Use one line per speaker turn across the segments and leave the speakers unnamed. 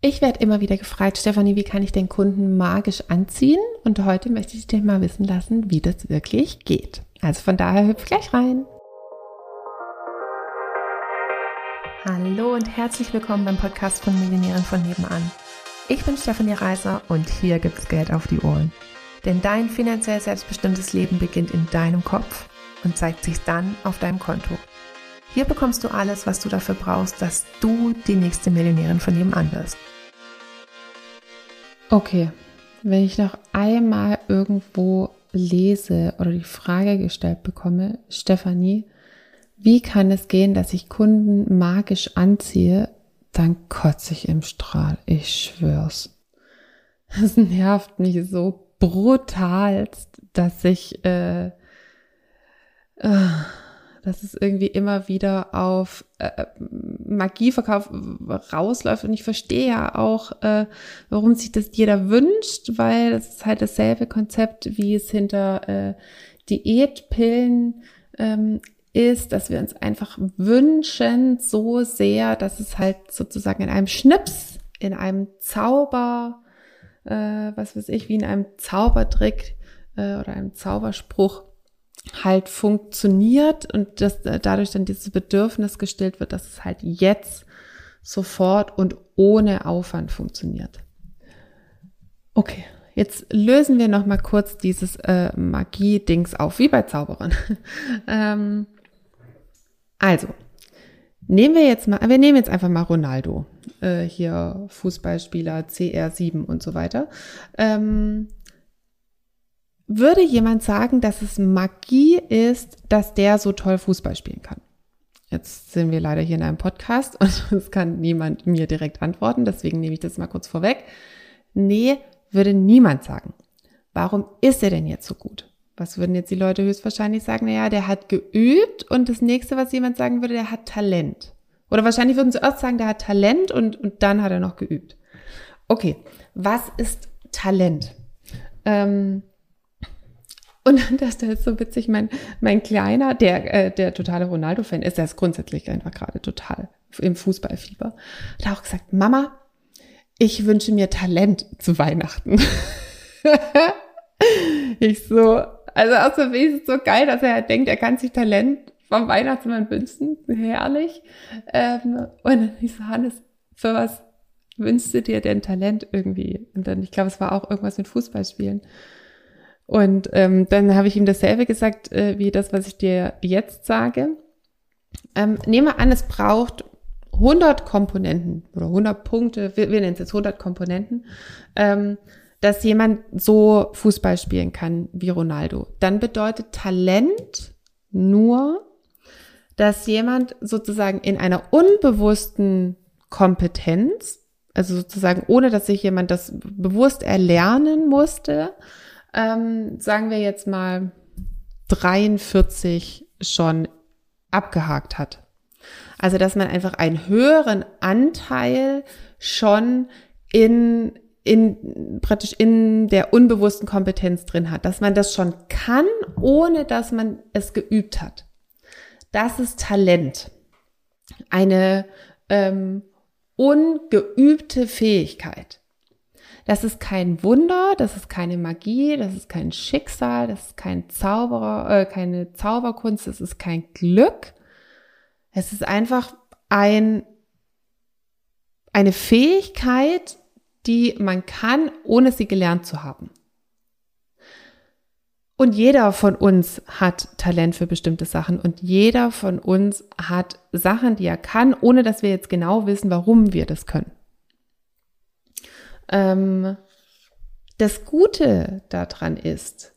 Ich werde immer wieder gefragt, Stefanie, wie kann ich den Kunden magisch anziehen? Und heute möchte ich dir mal wissen lassen, wie das wirklich geht. Also von daher hüpf gleich rein. Hallo und herzlich willkommen beim Podcast von Millionären von nebenan. Ich bin Stefanie Reiser und hier gibt's Geld auf die Ohren. Denn dein finanziell selbstbestimmtes Leben beginnt in deinem Kopf und zeigt sich dann auf deinem Konto. Hier bekommst du alles, was du dafür brauchst, dass du die nächste Millionärin von nebenan wirst. Okay, wenn ich noch einmal irgendwo lese oder die Frage gestellt bekomme, Stefanie, wie kann es gehen, dass ich Kunden magisch anziehe, dann kotze ich im Strahl. Ich schwör's. Das nervt mich so brutalst, dass ich äh, äh, dass es irgendwie immer wieder auf äh, Magieverkauf rausläuft. Und ich verstehe ja auch, äh, warum sich das jeder wünscht, weil es ist halt dasselbe Konzept, wie es hinter äh, Diätpillen ähm, ist, dass wir uns einfach wünschen so sehr, dass es halt sozusagen in einem Schnips, in einem Zauber, äh, was weiß ich, wie in einem Zaubertrick äh, oder einem Zauberspruch halt funktioniert und dass dadurch dann dieses Bedürfnis gestillt wird, dass es halt jetzt sofort und ohne Aufwand funktioniert. Okay, jetzt lösen wir noch mal kurz dieses äh, Magie-Dings auf, wie bei Zauberern. ähm, also, nehmen wir jetzt mal, wir nehmen jetzt einfach mal Ronaldo, äh, hier Fußballspieler CR7 und so weiter. Ähm, würde jemand sagen, dass es Magie ist, dass der so toll Fußball spielen kann? Jetzt sind wir leider hier in einem Podcast und es kann niemand mir direkt antworten, deswegen nehme ich das mal kurz vorweg. Nee, würde niemand sagen. Warum ist er denn jetzt so gut? Was würden jetzt die Leute höchstwahrscheinlich sagen? Naja, der hat geübt und das nächste, was jemand sagen würde, der hat Talent. Oder wahrscheinlich würden sie erst sagen, der hat Talent und, und dann hat er noch geübt. Okay, was ist Talent? Ähm, und das, das ist so witzig, mein, mein Kleiner, der, äh, der totale Ronaldo-Fan ist, der ist grundsätzlich einfach gerade total im Fußballfieber, hat auch gesagt, Mama, ich wünsche mir Talent zu Weihnachten. ich so, also außer wie ist es so geil, dass er halt denkt, er kann sich Talent vom Weihnachtsmann wünschen. Herrlich. Ähm, und ich so, Hannes, für was wünschst du dir denn Talent irgendwie? Und dann, ich glaube, es war auch irgendwas mit Fußballspielen. Und ähm, dann habe ich ihm dasselbe gesagt, äh, wie das, was ich dir jetzt sage. Ähm, nehme an, es braucht 100 Komponenten oder 100 Punkte, wir, wir nennen es jetzt 100 Komponenten, ähm, dass jemand so Fußball spielen kann wie Ronaldo. Dann bedeutet Talent nur, dass jemand sozusagen in einer unbewussten Kompetenz, also sozusagen ohne dass sich jemand das bewusst erlernen musste, ähm, sagen wir jetzt mal 43 schon abgehakt hat. Also dass man einfach einen höheren Anteil schon in in praktisch in der unbewussten Kompetenz drin hat, dass man das schon kann, ohne dass man es geübt hat. Das ist Talent. Eine ähm, ungeübte Fähigkeit. Das ist kein Wunder, das ist keine Magie, das ist kein Schicksal, das ist kein Zauberer, äh, keine Zauberkunst, das ist kein Glück. Es ist einfach ein, eine Fähigkeit, die man kann, ohne sie gelernt zu haben. Und jeder von uns hat Talent für bestimmte Sachen und jeder von uns hat Sachen, die er kann, ohne dass wir jetzt genau wissen, warum wir das können. Ähm, das Gute daran ist,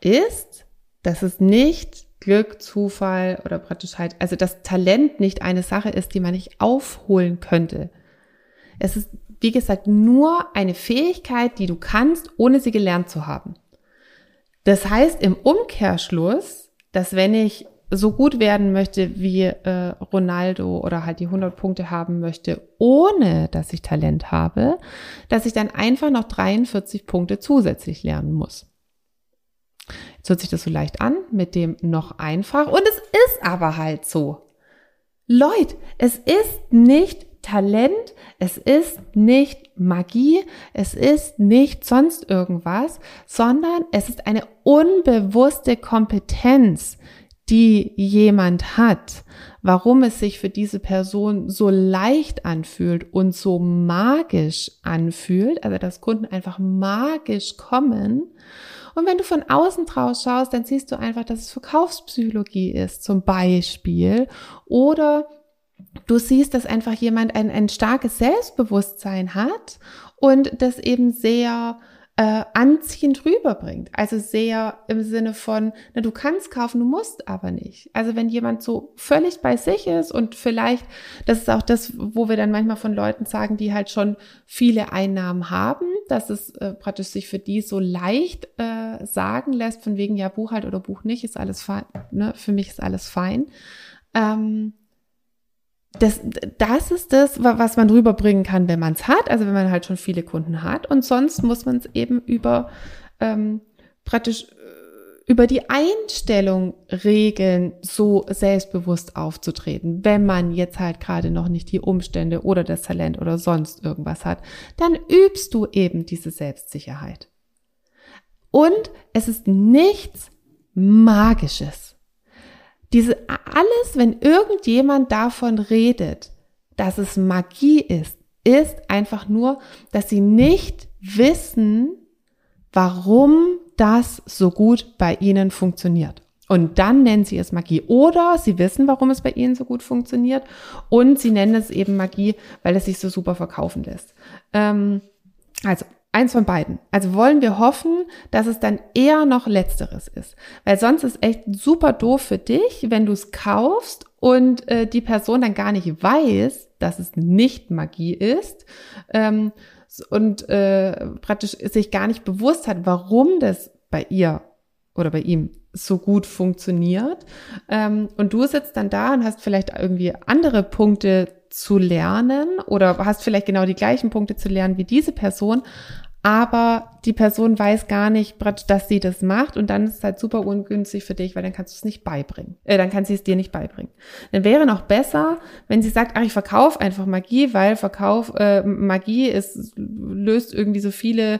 ist, dass es nicht Glück, Zufall oder praktisch halt, also das Talent nicht eine Sache ist, die man nicht aufholen könnte. Es ist, wie gesagt, nur eine Fähigkeit, die du kannst, ohne sie gelernt zu haben. Das heißt im Umkehrschluss, dass wenn ich so gut werden möchte wie äh, Ronaldo oder halt die 100 Punkte haben möchte, ohne dass ich Talent habe, dass ich dann einfach noch 43 Punkte zusätzlich lernen muss. Jetzt hört sich das so leicht an mit dem noch einfach und es ist aber halt so. Leute, es ist nicht Talent, es ist nicht Magie, es ist nicht sonst irgendwas, sondern es ist eine unbewusste Kompetenz, die jemand hat, warum es sich für diese Person so leicht anfühlt und so magisch anfühlt, also dass Kunden einfach magisch kommen. Und wenn du von außen draus schaust, dann siehst du einfach, dass es Verkaufspsychologie ist, zum Beispiel, oder du siehst, dass einfach jemand ein, ein starkes Selbstbewusstsein hat und das eben sehr äh, anziehend rüberbringt. Also sehr im Sinne von, na, du kannst kaufen, du musst aber nicht. Also wenn jemand so völlig bei sich ist und vielleicht, das ist auch das, wo wir dann manchmal von Leuten sagen, die halt schon viele Einnahmen haben, dass es äh, praktisch sich für die so leicht äh, sagen lässt, von wegen, ja, Buch halt oder Buch nicht, ist alles fein, ne? für mich ist alles fein. Ähm, das, das ist das, was man rüberbringen kann, wenn man es hat, also wenn man halt schon viele Kunden hat. Und sonst muss man es eben über ähm, praktisch äh, über die Einstellung regeln, so selbstbewusst aufzutreten. Wenn man jetzt halt gerade noch nicht die Umstände oder das Talent oder sonst irgendwas hat, dann übst du eben diese Selbstsicherheit. Und es ist nichts Magisches. Diese alles, wenn irgendjemand davon redet, dass es Magie ist, ist einfach nur, dass sie nicht wissen, warum das so gut bei ihnen funktioniert. Und dann nennen sie es Magie. Oder sie wissen, warum es bei ihnen so gut funktioniert. Und sie nennen es eben Magie, weil es sich so super verkaufen lässt. Ähm, also Eins von beiden. Also wollen wir hoffen, dass es dann eher noch letzteres ist. Weil sonst ist echt super doof für dich, wenn du es kaufst und äh, die Person dann gar nicht weiß, dass es nicht Magie ist ähm, und äh, praktisch sich gar nicht bewusst hat, warum das bei ihr oder bei ihm so gut funktioniert. Ähm, und du sitzt dann da und hast vielleicht irgendwie andere Punkte zu lernen oder hast vielleicht genau die gleichen Punkte zu lernen wie diese Person, aber die Person weiß gar nicht, dass sie das macht und dann ist es halt super ungünstig für dich, weil dann kannst du es nicht beibringen. Äh, dann kann sie es dir nicht beibringen. Dann wäre noch besser, wenn sie sagt, ach, ich verkaufe einfach Magie, weil Verkauf, äh, Magie ist, löst irgendwie so viele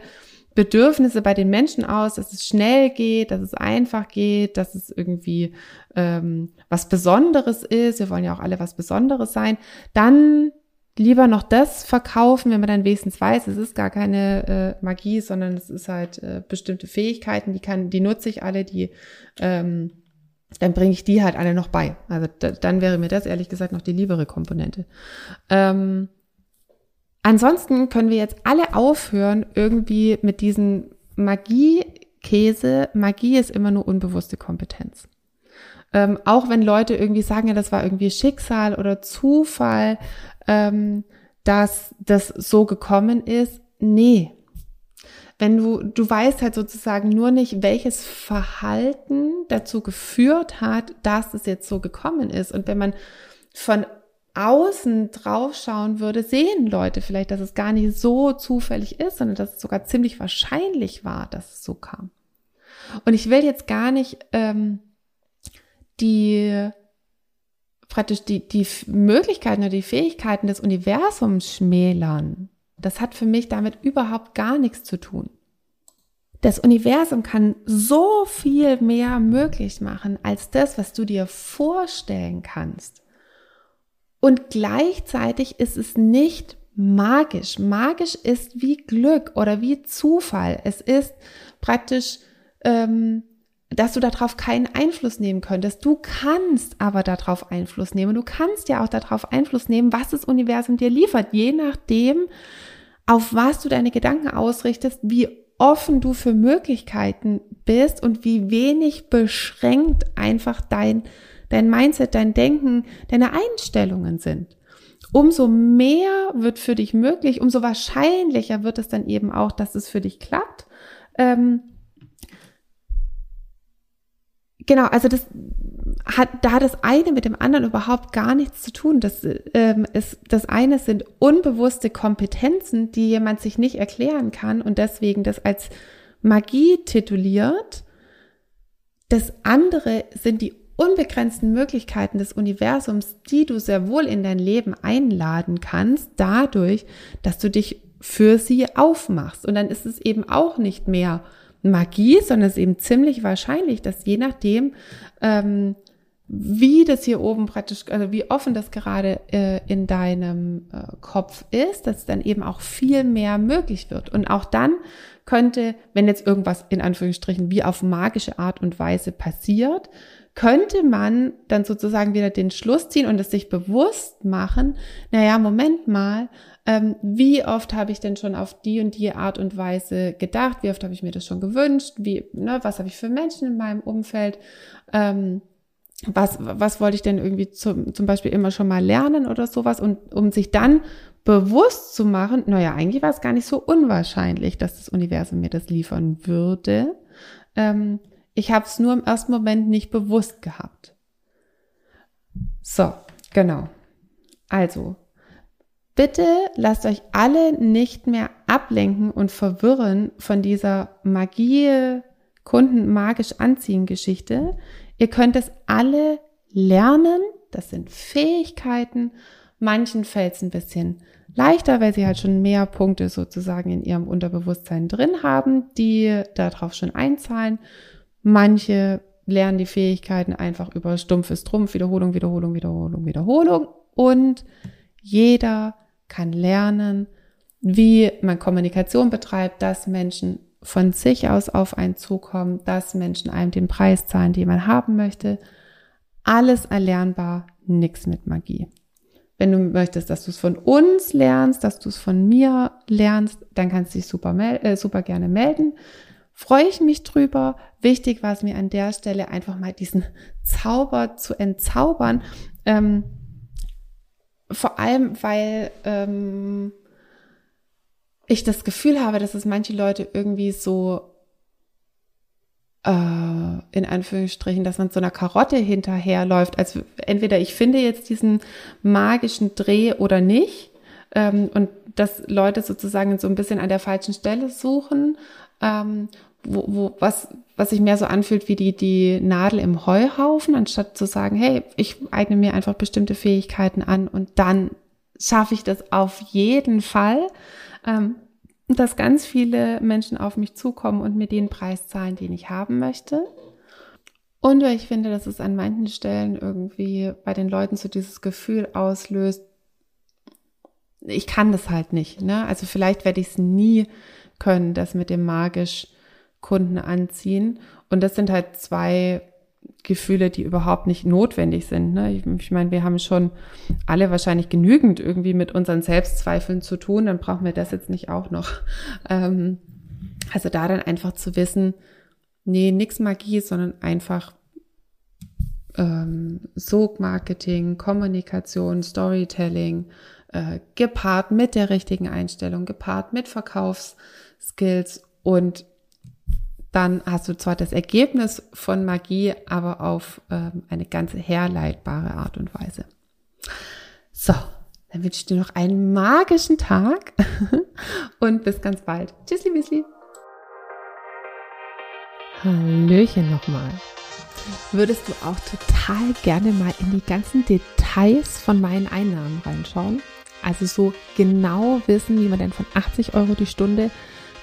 Bedürfnisse bei den Menschen aus, dass es schnell geht, dass es einfach geht, dass es irgendwie ähm, was Besonderes ist. Wir wollen ja auch alle was Besonderes sein. Dann lieber noch das verkaufen, wenn man dann wenigstens weiß, es ist gar keine äh, Magie, sondern es ist halt äh, bestimmte Fähigkeiten, die kann, die nutze ich alle, die ähm, dann bringe ich die halt alle noch bei. Also da, dann wäre mir das ehrlich gesagt noch die liebere Komponente. Ähm, ansonsten können wir jetzt alle aufhören, irgendwie mit diesen Magie-Käse. Magie ist immer nur unbewusste Kompetenz. Ähm, auch wenn Leute irgendwie sagen, ja, das war irgendwie Schicksal oder Zufall, ähm, dass das so gekommen ist. Nee. Wenn du, du weißt halt sozusagen nur nicht, welches Verhalten dazu geführt hat, dass es jetzt so gekommen ist. Und wenn man von außen draufschauen würde, sehen Leute vielleicht, dass es gar nicht so zufällig ist, sondern dass es sogar ziemlich wahrscheinlich war, dass es so kam. Und ich will jetzt gar nicht ähm, die praktisch die, die Möglichkeiten oder die Fähigkeiten des Universums schmälern, das hat für mich damit überhaupt gar nichts zu tun. Das Universum kann so viel mehr möglich machen als das, was du dir vorstellen kannst. Und gleichzeitig ist es nicht magisch. Magisch ist wie Glück oder wie Zufall. Es ist praktisch ähm, dass du darauf keinen Einfluss nehmen könntest. Du kannst aber darauf Einfluss nehmen. Du kannst ja auch darauf Einfluss nehmen, was das Universum dir liefert, je nachdem, auf was du deine Gedanken ausrichtest, wie offen du für Möglichkeiten bist und wie wenig beschränkt einfach dein, dein Mindset, dein Denken, deine Einstellungen sind. Umso mehr wird für dich möglich, umso wahrscheinlicher wird es dann eben auch, dass es für dich klappt. Ähm, Genau, also das hat, da hat das eine mit dem anderen überhaupt gar nichts zu tun. Das, ähm, ist, das eine sind unbewusste Kompetenzen, die jemand sich nicht erklären kann und deswegen das als Magie tituliert. Das andere sind die unbegrenzten Möglichkeiten des Universums, die du sehr wohl in dein Leben einladen kannst, dadurch, dass du dich für sie aufmachst. Und dann ist es eben auch nicht mehr Magie, sondern es ist eben ziemlich wahrscheinlich, dass je nachdem, ähm, wie das hier oben praktisch, also wie offen das gerade äh, in deinem äh, Kopf ist, dass dann eben auch viel mehr möglich wird. Und auch dann könnte, wenn jetzt irgendwas in Anführungsstrichen wie auf magische Art und Weise passiert, könnte man dann sozusagen wieder den Schluss ziehen und es sich bewusst machen, naja, Moment mal, ähm, wie oft habe ich denn schon auf die und die Art und Weise gedacht, wie oft habe ich mir das schon gewünscht, wie, ne, was habe ich für Menschen in meinem Umfeld, ähm, was, was wollte ich denn irgendwie zum, zum Beispiel immer schon mal lernen oder sowas und um sich dann bewusst zu machen, naja, eigentlich war es gar nicht so unwahrscheinlich, dass das Universum mir das liefern würde. Ähm, ich habe es nur im ersten Moment nicht bewusst gehabt. So, genau. Also, bitte lasst euch alle nicht mehr ablenken und verwirren von dieser Magie, Kunden magisch anziehen Geschichte. Ihr könnt es alle lernen. Das sind Fähigkeiten. Manchen fällt es ein bisschen leichter, weil sie halt schon mehr Punkte sozusagen in ihrem Unterbewusstsein drin haben, die darauf schon einzahlen. Manche lernen die Fähigkeiten einfach über stumpfes Trumpf, Wiederholung, Wiederholung, Wiederholung, Wiederholung. Und jeder kann lernen, wie man Kommunikation betreibt, dass Menschen von sich aus auf einen zukommen, dass Menschen einem den Preis zahlen, den man haben möchte. Alles erlernbar, nichts mit Magie. Wenn du möchtest, dass du es von uns lernst, dass du es von mir lernst, dann kannst du dich super, äh, super gerne melden. Freue ich mich drüber. Wichtig war es mir an der Stelle einfach mal diesen Zauber zu entzaubern. Ähm, vor allem, weil ähm, ich das Gefühl habe, dass es manche Leute irgendwie so äh, in Anführungsstrichen, dass man so einer Karotte hinterherläuft. Also entweder ich finde jetzt diesen magischen Dreh oder nicht. Ähm, und dass Leute sozusagen so ein bisschen an der falschen Stelle suchen, ähm, wo, wo, was, was sich mehr so anfühlt wie die, die Nadel im Heuhaufen, anstatt zu sagen, hey, ich eigne mir einfach bestimmte Fähigkeiten an und dann schaffe ich das auf jeden Fall ähm, dass ganz viele Menschen auf mich zukommen und mir den Preis zahlen, den ich haben möchte. Und ich finde, dass es an manchen Stellen irgendwie bei den Leuten so dieses Gefühl auslöst, ich kann das halt nicht. Ne? Also vielleicht werde ich es nie können, das mit dem magisch Kunden anziehen. Und das sind halt zwei Gefühle, die überhaupt nicht notwendig sind. Ne? Ich, ich meine, wir haben schon alle wahrscheinlich genügend irgendwie mit unseren Selbstzweifeln zu tun, dann brauchen wir das jetzt nicht auch noch. Ähm, also da dann einfach zu wissen, nee, nix Magie, sondern einfach ähm, Sog-Marketing, Kommunikation, Storytelling, äh, gepaart mit der richtigen Einstellung, gepaart mit Verkaufsskills und dann hast du zwar das Ergebnis von Magie, aber auf ähm, eine ganz herleitbare Art und Weise. So, dann wünsche ich dir noch einen magischen Tag und bis ganz bald. Tschüssli, Wiesli.
Hallöchen nochmal. Würdest du auch total gerne mal in die ganzen Details von meinen Einnahmen reinschauen? Also so genau wissen, wie man denn von 80 Euro die Stunde